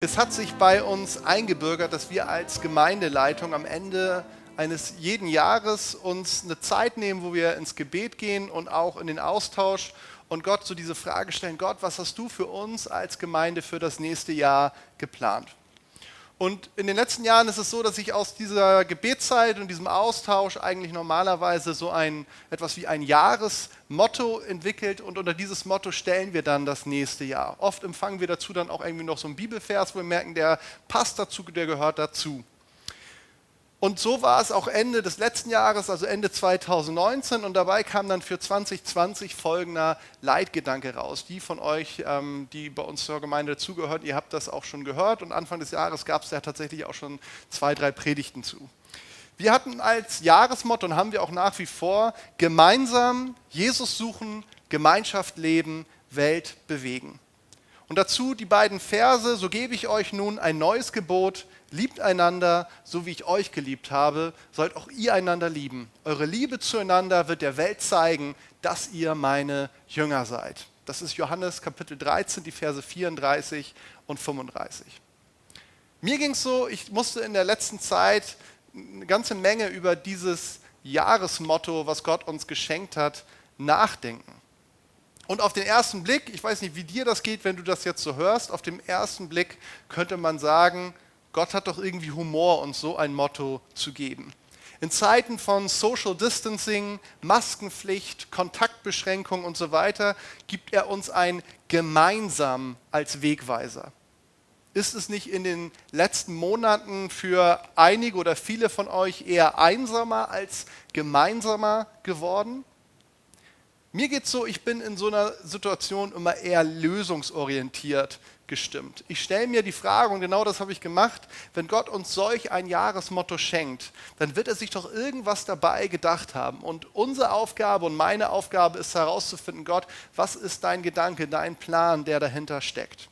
Es hat sich bei uns eingebürgert, dass wir als Gemeindeleitung am Ende eines jeden Jahres uns eine Zeit nehmen, wo wir ins Gebet gehen und auch in den Austausch und Gott so diese Frage stellen, Gott, was hast du für uns als Gemeinde für das nächste Jahr geplant? Und in den letzten Jahren ist es so, dass sich aus dieser Gebetszeit und diesem Austausch eigentlich normalerweise so ein etwas wie ein Jahresmotto entwickelt und unter dieses Motto stellen wir dann das nächste Jahr. Oft empfangen wir dazu dann auch irgendwie noch so einen Bibelvers, wo wir merken, der passt dazu, der gehört dazu. Und so war es auch Ende des letzten Jahres, also Ende 2019. Und dabei kam dann für 2020 folgender Leitgedanke raus. Die von euch, ähm, die bei uns zur Gemeinde dazugehören, ihr habt das auch schon gehört. Und Anfang des Jahres gab es ja tatsächlich auch schon zwei, drei Predigten zu. Wir hatten als Jahresmotto und haben wir auch nach wie vor gemeinsam Jesus suchen, Gemeinschaft leben, Welt bewegen. Und dazu die beiden Verse, so gebe ich euch nun ein neues Gebot, Liebt einander, so wie ich euch geliebt habe, sollt auch ihr einander lieben. Eure Liebe zueinander wird der Welt zeigen, dass ihr meine Jünger seid. Das ist Johannes Kapitel 13, die Verse 34 und 35. Mir ging es so, ich musste in der letzten Zeit eine ganze Menge über dieses Jahresmotto, was Gott uns geschenkt hat, nachdenken. Und auf den ersten Blick, ich weiß nicht, wie dir das geht, wenn du das jetzt so hörst, auf den ersten Blick könnte man sagen, Gott hat doch irgendwie Humor, uns so ein Motto zu geben. In Zeiten von Social Distancing, Maskenpflicht, Kontaktbeschränkung und so weiter gibt er uns ein gemeinsam als Wegweiser. Ist es nicht in den letzten Monaten für einige oder viele von euch eher einsamer als gemeinsamer geworden? Mir geht es so, ich bin in so einer Situation immer eher lösungsorientiert gestimmt. Ich stelle mir die Frage, und genau das habe ich gemacht, wenn Gott uns solch ein Jahresmotto schenkt, dann wird er sich doch irgendwas dabei gedacht haben. Und unsere Aufgabe und meine Aufgabe ist herauszufinden, Gott, was ist dein Gedanke, dein Plan, der dahinter steckt.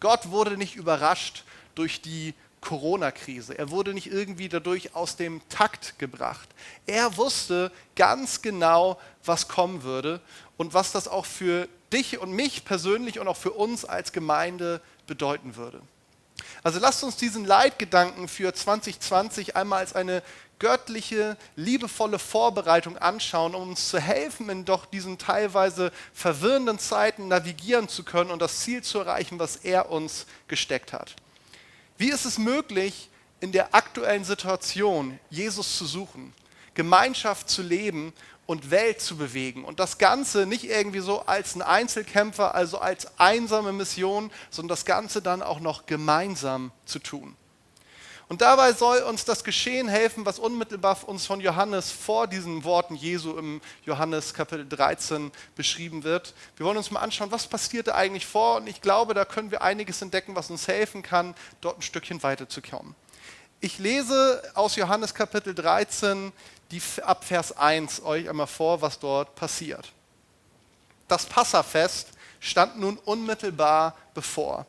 Gott wurde nicht überrascht durch die Corona-Krise. Er wurde nicht irgendwie dadurch aus dem Takt gebracht. Er wusste ganz genau, was kommen würde und was das auch für dich und mich persönlich und auch für uns als Gemeinde bedeuten würde. Also lasst uns diesen Leitgedanken für 2020 einmal als eine göttliche, liebevolle Vorbereitung anschauen, um uns zu helfen, in doch diesen teilweise verwirrenden Zeiten navigieren zu können und das Ziel zu erreichen, was er uns gesteckt hat. Wie ist es möglich, in der aktuellen Situation Jesus zu suchen, Gemeinschaft zu leben und Welt zu bewegen. Und das Ganze nicht irgendwie so als ein Einzelkämpfer, also als einsame Mission, sondern das Ganze dann auch noch gemeinsam zu tun. Und dabei soll uns das Geschehen helfen, was unmittelbar uns von Johannes vor diesen Worten Jesu im Johannes Kapitel 13 beschrieben wird. Wir wollen uns mal anschauen, was passierte eigentlich vor. Und ich glaube, da können wir einiges entdecken, was uns helfen kann, dort ein Stückchen weiterzukommen. Ich lese aus Johannes Kapitel 13 die, ab Vers 1 euch einmal vor, was dort passiert. Das Passafest stand nun unmittelbar bevor.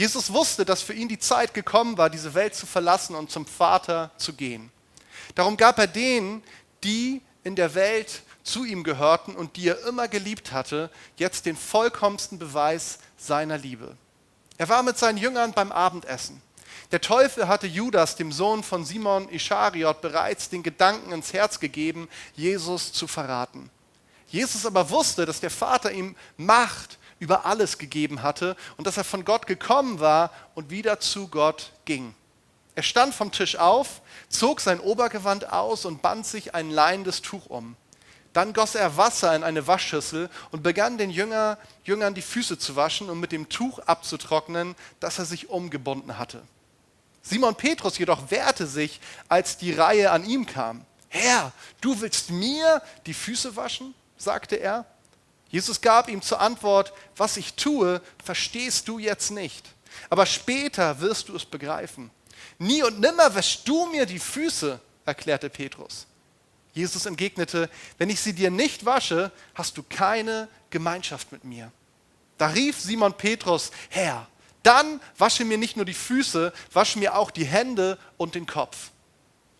Jesus wusste, dass für ihn die Zeit gekommen war, diese Welt zu verlassen und zum Vater zu gehen. Darum gab er denen, die in der Welt zu ihm gehörten und die er immer geliebt hatte, jetzt den vollkommensten Beweis seiner Liebe. Er war mit seinen Jüngern beim Abendessen. Der Teufel hatte Judas, dem Sohn von Simon Ischariot, bereits den Gedanken ins Herz gegeben, Jesus zu verraten. Jesus aber wusste, dass der Vater ihm Macht über alles gegeben hatte und dass er von Gott gekommen war und wieder zu Gott ging. Er stand vom Tisch auf, zog sein Obergewand aus und band sich ein leinendes Tuch um. Dann goss er Wasser in eine Waschschüssel und begann den Jünger, Jüngern die Füße zu waschen und mit dem Tuch abzutrocknen, das er sich umgebunden hatte. Simon Petrus jedoch wehrte sich, als die Reihe an ihm kam. Herr, du willst mir die Füße waschen? sagte er. Jesus gab ihm zur Antwort, was ich tue, verstehst du jetzt nicht. Aber später wirst du es begreifen. Nie und nimmer wäschst du mir die Füße, erklärte Petrus. Jesus entgegnete, wenn ich sie dir nicht wasche, hast du keine Gemeinschaft mit mir. Da rief Simon Petrus, Herr, dann wasche mir nicht nur die Füße, wasche mir auch die Hände und den Kopf.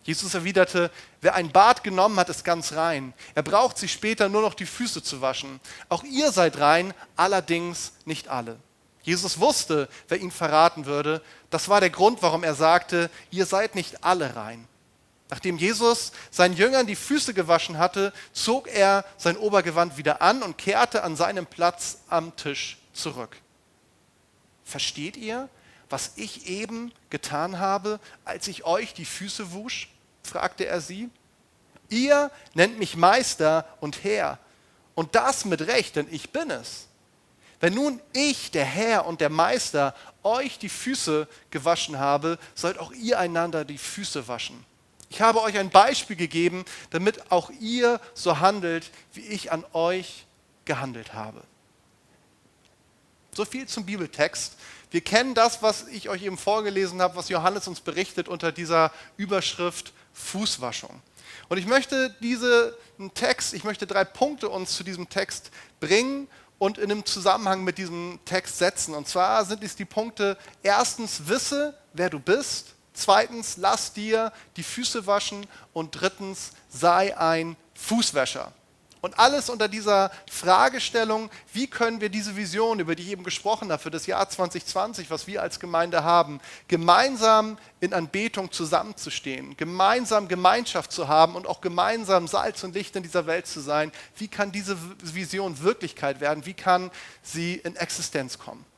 Jesus erwiderte, wer ein Bad genommen hat, ist ganz rein. Er braucht sich später nur noch die Füße zu waschen. Auch ihr seid rein, allerdings nicht alle. Jesus wusste, wer ihn verraten würde. Das war der Grund, warum er sagte, ihr seid nicht alle rein. Nachdem Jesus seinen Jüngern die Füße gewaschen hatte, zog er sein Obergewand wieder an und kehrte an seinem Platz am Tisch zurück. Versteht ihr, was ich eben getan habe, als ich euch die Füße wusch? fragte er sie. Ihr nennt mich Meister und Herr, und das mit Recht, denn ich bin es. Wenn nun ich, der Herr und der Meister, euch die Füße gewaschen habe, sollt auch ihr einander die Füße waschen. Ich habe euch ein Beispiel gegeben, damit auch ihr so handelt, wie ich an euch gehandelt habe. So viel zum Bibeltext. Wir kennen das, was ich euch eben vorgelesen habe, was Johannes uns berichtet unter dieser Überschrift Fußwaschung. Und ich möchte diesen Text, ich möchte drei Punkte uns zu diesem Text bringen und in einem Zusammenhang mit diesem Text setzen. Und zwar sind es die Punkte, erstens, wisse, wer du bist. Zweitens, lass dir die Füße waschen. Und drittens, sei ein Fußwäscher. Und alles unter dieser Fragestellung, wie können wir diese Vision, über die ich eben gesprochen habe, für das Jahr 2020, was wir als Gemeinde haben, gemeinsam in Anbetung zusammenzustehen, gemeinsam Gemeinschaft zu haben und auch gemeinsam Salz und Licht in dieser Welt zu sein, wie kann diese Vision Wirklichkeit werden, wie kann sie in Existenz kommen.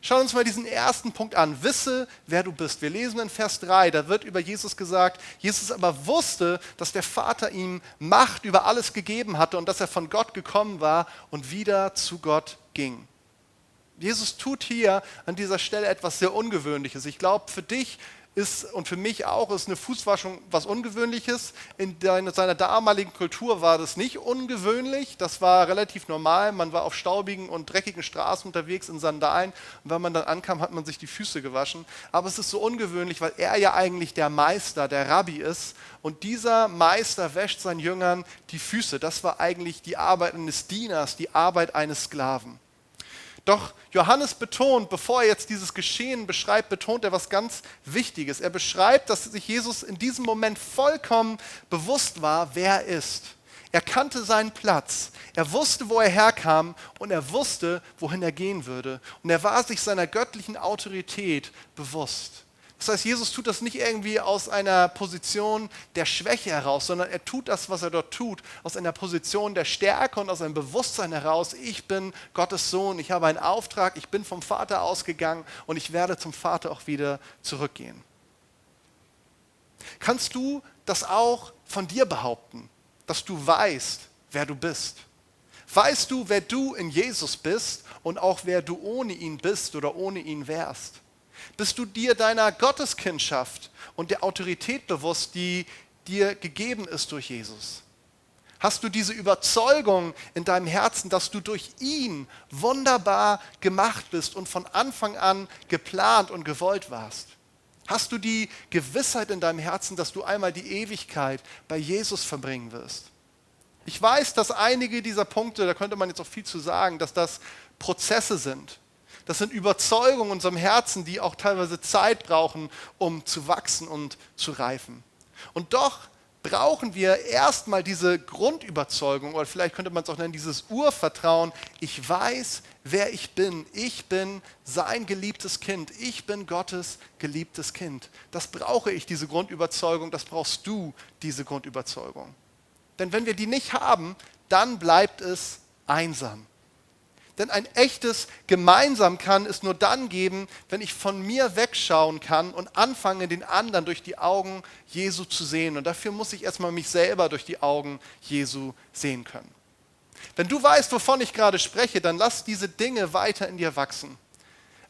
Schauen wir uns mal diesen ersten Punkt an. Wisse, wer du bist. Wir lesen in Vers 3, da wird über Jesus gesagt, Jesus aber wusste, dass der Vater ihm Macht über alles gegeben hatte und dass er von Gott gekommen war und wieder zu Gott ging. Jesus tut hier an dieser Stelle etwas sehr Ungewöhnliches. Ich glaube, für dich ist und für mich auch ist eine Fußwaschung was Ungewöhnliches. In seiner damaligen Kultur war das nicht ungewöhnlich, das war relativ normal. Man war auf staubigen und dreckigen Straßen unterwegs in Sandalen und wenn man dann ankam, hat man sich die Füße gewaschen. Aber es ist so ungewöhnlich, weil er ja eigentlich der Meister, der Rabbi ist und dieser Meister wäscht seinen Jüngern die Füße. Das war eigentlich die Arbeit eines Dieners, die Arbeit eines Sklaven. Doch Johannes betont, bevor er jetzt dieses Geschehen beschreibt, betont er was ganz Wichtiges. Er beschreibt, dass sich Jesus in diesem Moment vollkommen bewusst war, wer er ist. Er kannte seinen Platz. Er wusste, wo er herkam und er wusste, wohin er gehen würde. Und er war sich seiner göttlichen Autorität bewusst. Das heißt, Jesus tut das nicht irgendwie aus einer Position der Schwäche heraus, sondern er tut das, was er dort tut, aus einer Position der Stärke und aus einem Bewusstsein heraus, ich bin Gottes Sohn, ich habe einen Auftrag, ich bin vom Vater ausgegangen und ich werde zum Vater auch wieder zurückgehen. Kannst du das auch von dir behaupten, dass du weißt, wer du bist? Weißt du, wer du in Jesus bist und auch wer du ohne ihn bist oder ohne ihn wärst? Bist du dir deiner Gotteskindschaft und der Autorität bewusst, die dir gegeben ist durch Jesus? Hast du diese Überzeugung in deinem Herzen, dass du durch ihn wunderbar gemacht bist und von Anfang an geplant und gewollt warst? Hast du die Gewissheit in deinem Herzen, dass du einmal die Ewigkeit bei Jesus verbringen wirst? Ich weiß, dass einige dieser Punkte, da könnte man jetzt auch viel zu sagen, dass das Prozesse sind. Das sind Überzeugungen in unserem Herzen, die auch teilweise Zeit brauchen, um zu wachsen und zu reifen. Und doch brauchen wir erstmal diese Grundüberzeugung, oder vielleicht könnte man es auch nennen, dieses Urvertrauen. Ich weiß, wer ich bin. Ich bin sein geliebtes Kind. Ich bin Gottes geliebtes Kind. Das brauche ich, diese Grundüberzeugung. Das brauchst du, diese Grundüberzeugung. Denn wenn wir die nicht haben, dann bleibt es einsam. Denn ein echtes Gemeinsam kann es nur dann geben, wenn ich von mir wegschauen kann und anfange, den anderen durch die Augen Jesu zu sehen. Und dafür muss ich erstmal mich selber durch die Augen Jesu sehen können. Wenn du weißt, wovon ich gerade spreche, dann lass diese Dinge weiter in dir wachsen.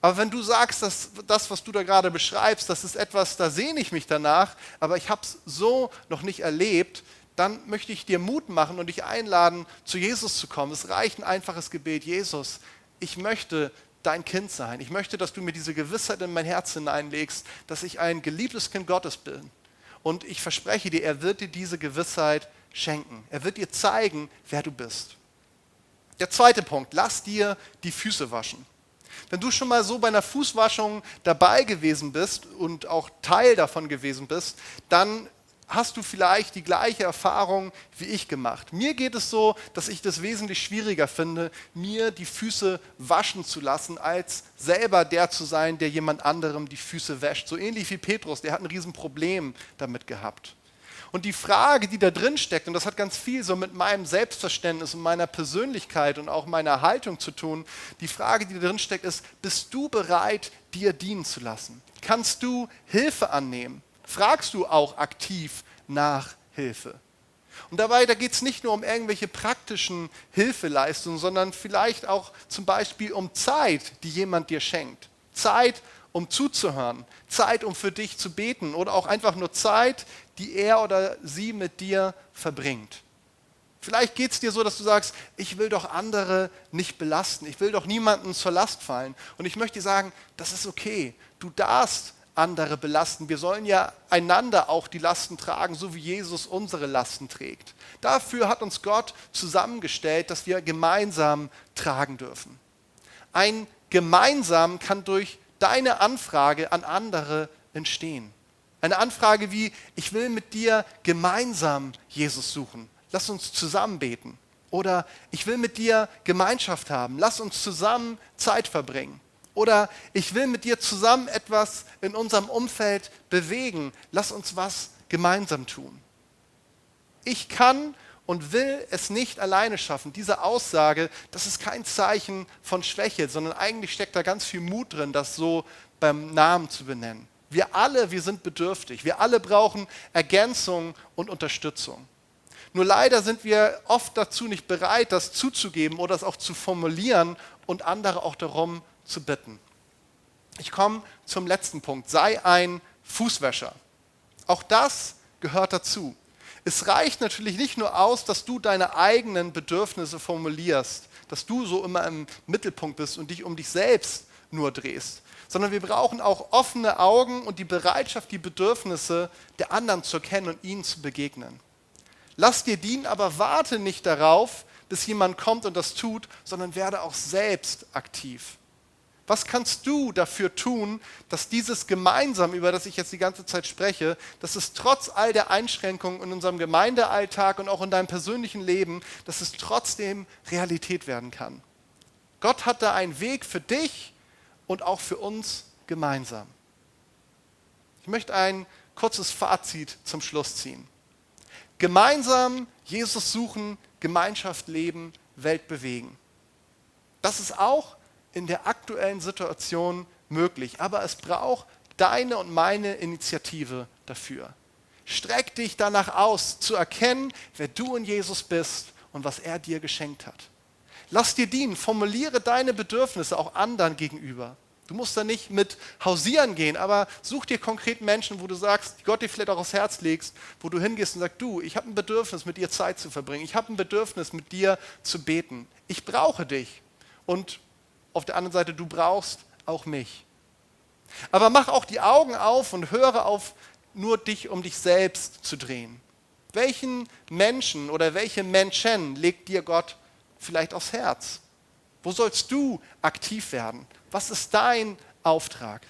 Aber wenn du sagst, dass das, was du da gerade beschreibst, das ist etwas, da sehne ich mich danach, aber ich habe es so noch nicht erlebt, dann möchte ich dir Mut machen und dich einladen, zu Jesus zu kommen. Es reicht ein einfaches Gebet. Jesus, ich möchte dein Kind sein. Ich möchte, dass du mir diese Gewissheit in mein Herz hineinlegst, dass ich ein geliebtes Kind Gottes bin. Und ich verspreche dir, er wird dir diese Gewissheit schenken. Er wird dir zeigen, wer du bist. Der zweite Punkt, lass dir die Füße waschen. Wenn du schon mal so bei einer Fußwaschung dabei gewesen bist und auch Teil davon gewesen bist, dann hast du vielleicht die gleiche Erfahrung wie ich gemacht. Mir geht es so, dass ich das wesentlich schwieriger finde, mir die Füße waschen zu lassen, als selber der zu sein, der jemand anderem die Füße wäscht. So ähnlich wie Petrus, der hat ein Riesenproblem damit gehabt. Und die Frage, die da drin steckt, und das hat ganz viel so mit meinem Selbstverständnis und meiner Persönlichkeit und auch meiner Haltung zu tun, die Frage, die da drin steckt, ist, bist du bereit, dir dienen zu lassen? Kannst du Hilfe annehmen? Fragst du auch aktiv nach Hilfe? Und dabei, da geht es nicht nur um irgendwelche praktischen Hilfeleistungen, sondern vielleicht auch zum Beispiel um Zeit, die jemand dir schenkt. Zeit, um zuzuhören, Zeit, um für dich zu beten oder auch einfach nur Zeit, die er oder sie mit dir verbringt. Vielleicht geht es dir so, dass du sagst, ich will doch andere nicht belasten, ich will doch niemanden zur Last fallen. Und ich möchte dir sagen, das ist okay. Du darfst andere belasten. Wir sollen ja einander auch die Lasten tragen, so wie Jesus unsere Lasten trägt. Dafür hat uns Gott zusammengestellt, dass wir gemeinsam tragen dürfen. Ein gemeinsam kann durch deine Anfrage an andere entstehen. Eine Anfrage wie, ich will mit dir gemeinsam Jesus suchen. Lass uns zusammen beten. Oder ich will mit dir Gemeinschaft haben. Lass uns zusammen Zeit verbringen. Oder ich will mit dir zusammen etwas in unserem Umfeld bewegen. Lass uns was gemeinsam tun. Ich kann und will es nicht alleine schaffen. Diese Aussage, das ist kein Zeichen von Schwäche, sondern eigentlich steckt da ganz viel Mut drin, das so beim Namen zu benennen. Wir alle, wir sind bedürftig. Wir alle brauchen Ergänzung und Unterstützung. Nur leider sind wir oft dazu nicht bereit, das zuzugeben oder es auch zu formulieren und andere auch darum zu bitten. Ich komme zum letzten Punkt. Sei ein Fußwäscher. Auch das gehört dazu. Es reicht natürlich nicht nur aus, dass du deine eigenen Bedürfnisse formulierst, dass du so immer im Mittelpunkt bist und dich um dich selbst nur drehst, sondern wir brauchen auch offene Augen und die Bereitschaft, die Bedürfnisse der anderen zu erkennen und ihnen zu begegnen. Lass dir dienen, aber warte nicht darauf, bis jemand kommt und das tut, sondern werde auch selbst aktiv. Was kannst du dafür tun, dass dieses gemeinsam, über das ich jetzt die ganze Zeit spreche, dass es trotz all der Einschränkungen in unserem Gemeindealltag und auch in deinem persönlichen Leben, dass es trotzdem Realität werden kann? Gott hat da einen Weg für dich, und auch für uns gemeinsam. Ich möchte ein kurzes Fazit zum Schluss ziehen. Gemeinsam Jesus suchen, Gemeinschaft leben, Welt bewegen. Das ist auch in der aktuellen Situation möglich, aber es braucht deine und meine Initiative dafür. Streck dich danach aus, zu erkennen, wer du in Jesus bist und was er dir geschenkt hat. Lass dir dienen, formuliere deine Bedürfnisse auch anderen gegenüber. Du musst da nicht mit hausieren gehen, aber such dir konkret Menschen, wo du sagst, die Gott dir vielleicht auch aufs Herz legst, wo du hingehst und sagst, du, ich habe ein Bedürfnis, mit dir Zeit zu verbringen. Ich habe ein Bedürfnis, mit dir zu beten. Ich brauche dich. Und auf der anderen Seite, du brauchst auch mich. Aber mach auch die Augen auf und höre auf, nur dich um dich selbst zu drehen. Welchen Menschen oder welche Menschen legt dir Gott vielleicht aufs Herz? Wo sollst du aktiv werden? Was ist dein Auftrag?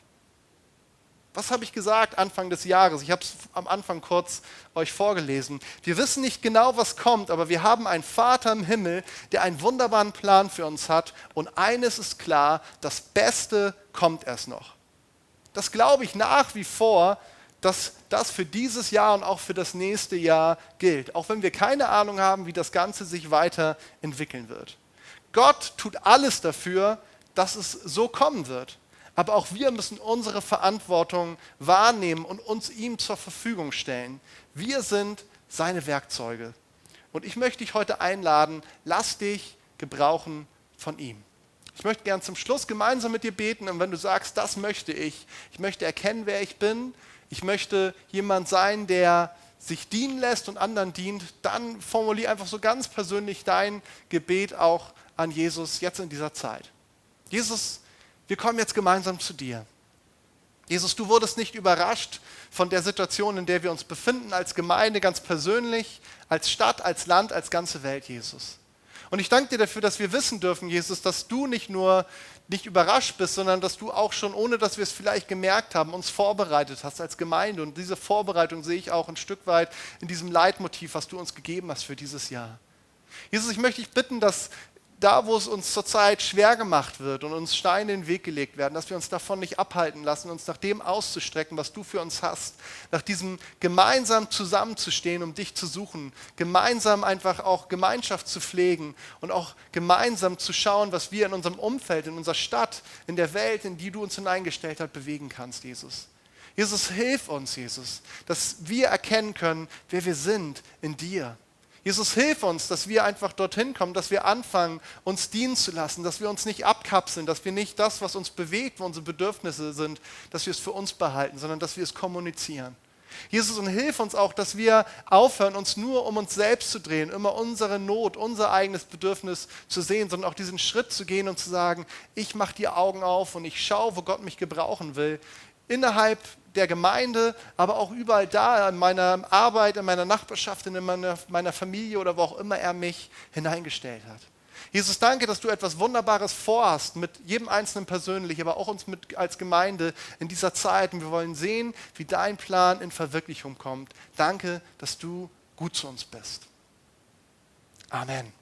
Was habe ich gesagt Anfang des Jahres? Ich habe es am Anfang kurz euch vorgelesen. Wir wissen nicht genau, was kommt, aber wir haben einen Vater im Himmel, der einen wunderbaren Plan für uns hat. Und eines ist klar, das Beste kommt erst noch. Das glaube ich nach wie vor, dass das für dieses Jahr und auch für das nächste Jahr gilt. Auch wenn wir keine Ahnung haben, wie das Ganze sich weiterentwickeln wird. Gott tut alles dafür, dass es so kommen wird. Aber auch wir müssen unsere Verantwortung wahrnehmen und uns ihm zur Verfügung stellen. Wir sind seine Werkzeuge. Und ich möchte dich heute einladen, lass dich gebrauchen von ihm. Ich möchte gern zum Schluss gemeinsam mit dir beten und wenn du sagst, das möchte ich, ich möchte erkennen, wer ich bin, ich möchte jemand sein, der sich dienen lässt und anderen dient, dann formulier einfach so ganz persönlich dein Gebet auch an Jesus jetzt in dieser Zeit. Jesus, wir kommen jetzt gemeinsam zu dir. Jesus, du wurdest nicht überrascht von der Situation, in der wir uns befinden, als Gemeinde, ganz persönlich, als Stadt, als Land, als ganze Welt, Jesus. Und ich danke dir dafür, dass wir wissen dürfen, Jesus, dass du nicht nur nicht überrascht bist, sondern dass du auch schon, ohne dass wir es vielleicht gemerkt haben, uns vorbereitet hast als Gemeinde. Und diese Vorbereitung sehe ich auch ein Stück weit in diesem Leitmotiv, was du uns gegeben hast für dieses Jahr. Jesus, ich möchte dich bitten, dass da, wo es uns zurzeit schwer gemacht wird und uns Steine in den Weg gelegt werden, dass wir uns davon nicht abhalten lassen, uns nach dem auszustrecken, was du für uns hast, nach diesem gemeinsam zusammenzustehen, um dich zu suchen, gemeinsam einfach auch Gemeinschaft zu pflegen und auch gemeinsam zu schauen, was wir in unserem Umfeld, in unserer Stadt, in der Welt, in die du uns hineingestellt hast, bewegen kannst, Jesus. Jesus, hilf uns, Jesus, dass wir erkennen können, wer wir sind in dir. Jesus, hilf uns, dass wir einfach dorthin kommen, dass wir anfangen, uns dienen zu lassen, dass wir uns nicht abkapseln, dass wir nicht das, was uns bewegt, wo unsere Bedürfnisse sind, dass wir es für uns behalten, sondern dass wir es kommunizieren. Jesus, und hilf uns auch, dass wir aufhören, uns nur um uns selbst zu drehen, immer unsere Not, unser eigenes Bedürfnis zu sehen, sondern auch diesen Schritt zu gehen und zu sagen, ich mache die Augen auf und ich schaue, wo Gott mich gebrauchen will, innerhalb der Gemeinde, aber auch überall da, in meiner Arbeit, in meiner Nachbarschaft, in meiner, meiner Familie oder wo auch immer er mich hineingestellt hat. Jesus, danke, dass du etwas Wunderbares vorhast, mit jedem Einzelnen persönlich, aber auch uns mit, als Gemeinde in dieser Zeit. Und wir wollen sehen, wie dein Plan in Verwirklichung kommt. Danke, dass du gut zu uns bist. Amen.